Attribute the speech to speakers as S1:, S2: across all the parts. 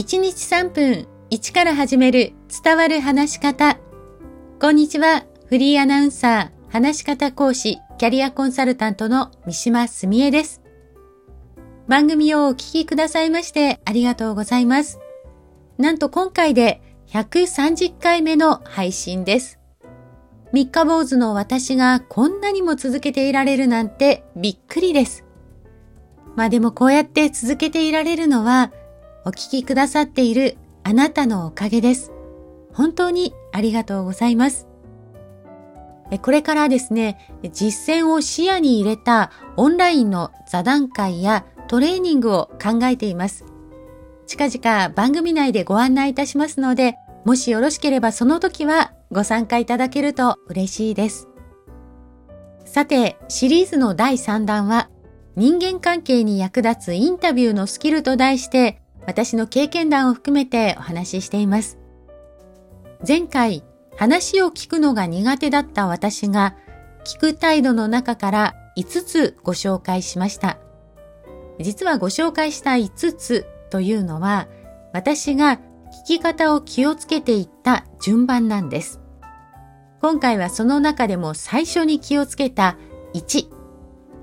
S1: 1日3分1から始める伝わる話し方。こんにちは。フリーアナウンサー、話し方講師、キャリアコンサルタントの三島澄江です。番組をお聞きくださいましてありがとうございます。なんと今回で130回目の配信です。三日坊主の私がこんなにも続けていられるなんてびっくりです。まあでもこうやって続けていられるのはお聞きくださっているあなたのおかげです。本当にありがとうございます。これからですね、実践を視野に入れたオンラインの座談会やトレーニングを考えています。近々番組内でご案内いたしますので、もしよろしければその時はご参加いただけると嬉しいです。さて、シリーズの第3弾は、人間関係に役立つインタビューのスキルと題して、私の経験談を含めてお話ししています。前回、話を聞くのが苦手だった私が、聞く態度の中から5つご紹介しました。実はご紹介した5つというのは、私が聞き方を気をつけていった順番なんです。今回はその中でも最初に気をつけた1、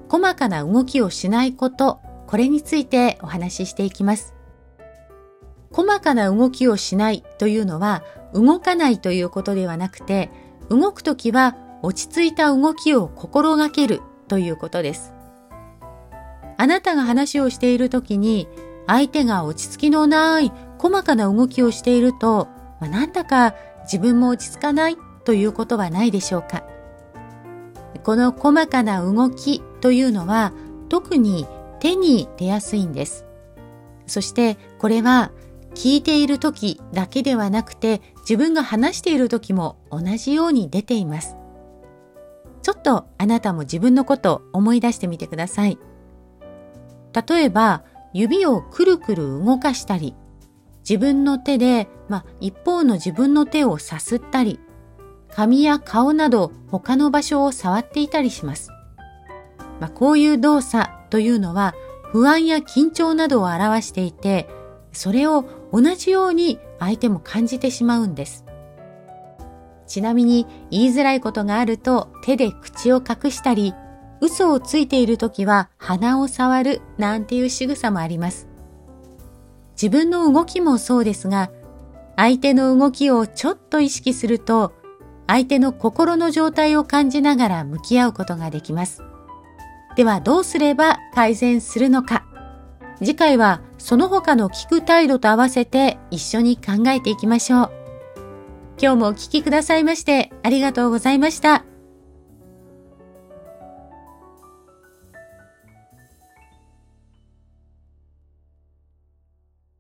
S1: 細かな動きをしないこと、これについてお話ししていきます。細かな動きをしないというのは動かないということではなくて、動くときは落ち着いた動きを心がけるということです。あなたが話をしているときに相手が落ち着きのない細かな動きをしていると、まあ、なんだか自分も落ち着かないということはないでしょうか。この細かな動きというのは特に手に出やすいんです。そしてこれは聞いている時だけではなくて自分が話している時も同じように出ています。ちょっとあなたも自分のことを思い出してみてください。例えば指をくるくる動かしたり自分の手で、まあ、一方の自分の手をさすったり髪や顔など他の場所を触っていたりします。まあ、こういう動作というのは不安や緊張などを表していて、それを同じように相手も感じてしまうんです。ちなみに言いづらいことがあると手で口を隠したり、嘘をついている時は鼻を触るなんていう仕草もあります。自分の動きもそうですが、相手の動きをちょっと意識すると相手の心の状態を感じながら向き合うことができます。ではどうすれば改善するのか次回はその他の聞く態度と合わせて一緒に考えていきましょう。今日もお聞きくださいましてありがとうございました。